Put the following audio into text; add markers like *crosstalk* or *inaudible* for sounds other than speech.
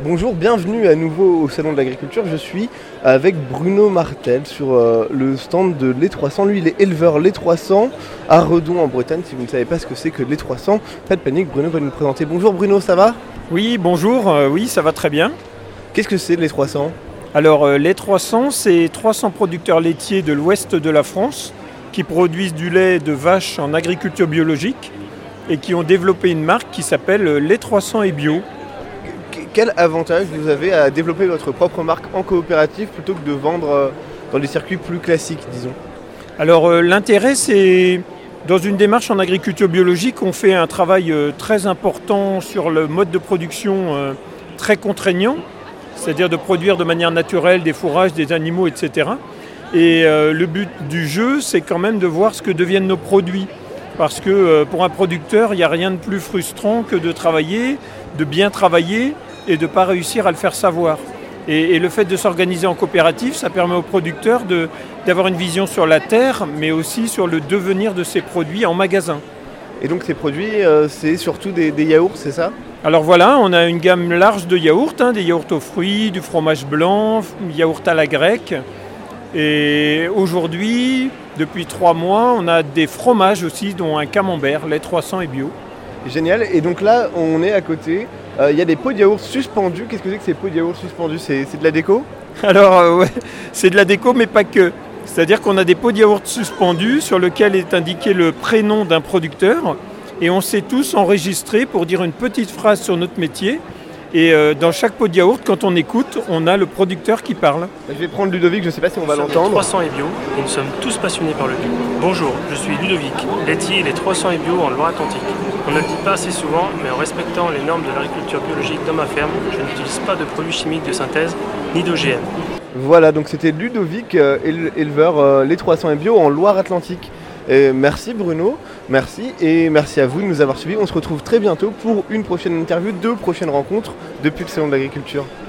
Bonjour, bienvenue à nouveau au Salon de l'Agriculture. Je suis avec Bruno Martel sur euh, le stand de lait 300. Lui, il est éleveur lait 300 à Redon en Bretagne. Si vous ne savez pas ce que c'est que lait 300, pas de panique, Bruno va nous présenter. Bonjour Bruno, ça va? Oui, bonjour, euh, oui, ça va très bien. Qu'est-ce que c'est lait 300 Alors, euh, lait 300, c'est 300 producteurs laitiers de l'ouest de la France qui produisent du lait de vache en agriculture biologique et qui ont développé une marque qui s'appelle lait 300 et bio. Quel avantage vous avez à développer votre propre marque en coopérative plutôt que de vendre euh, dans des circuits plus classiques, disons? Alors euh, l'intérêt, c'est dans une démarche en agriculture biologique, on fait un travail euh, très important sur le mode de production très contraignant, c'est-à-dire de produire de manière naturelle des fourrages, des animaux, etc. Et le but du jeu, c'est quand même de voir ce que deviennent nos produits. Parce que pour un producteur, il n'y a rien de plus frustrant que de travailler, de bien travailler et de ne pas réussir à le faire savoir. Et, le fait de s'organiser en coopérative, ça permet aux producteurs d'avoir une vision sur la terre, mais aussi sur le devenir de ces produits en magasin. Et donc ces produits, euh, c'est surtout des, yaourts, c'est ça? Alors voilà, on a une gamme large de yaourts, hein, des yaourts aux fruits, du fromage blanc, yaourt à la grecque. Et aujourd'hui, depuis trois mois, on a des fromages aussi, dont un camembert, lait 300 et bio. Génial. Et donc là, on est à côté. Euh, il y a des pots de yaourt suspendus. Qu'est-ce que c'est que ces pots de yaourt suspendus? C'est, de la déco? *laughs* Alors, euh, c'est de la déco, mais pas que. C'est-à-dire qu'on a des pots de yaourt suspendus sur lesquels est indiqué le prénom d'un producteur. Et on s'est tous enregistrés pour dire une petite phrase sur notre métier. Et euh, dans chaque pot de yaourt, quand on écoute, on a le producteur qui parle. Je vais prendre Ludovic, je ne sais pas si on va l'entendre. 300 et bio, et nous sommes tous passionnés par le bio. Bonjour, je suis Ludovic, laitier les 300 et bio en Loire-Atlantique. On ne le dit pas assez souvent, mais en respectant les normes de l'agriculture biologique dans ma ferme, je n'utilise pas de produits chimiques de synthèse ni d'OGM. Voilà, donc c'était Ludovic, euh, éleveur euh, les 300 et bio en Loire-Atlantique merci Bruno, merci et merci à vous de nous avoir suivis. On se retrouve très bientôt pour une prochaine interview, deux prochaines rencontres depuis le Salon de l'Agriculture.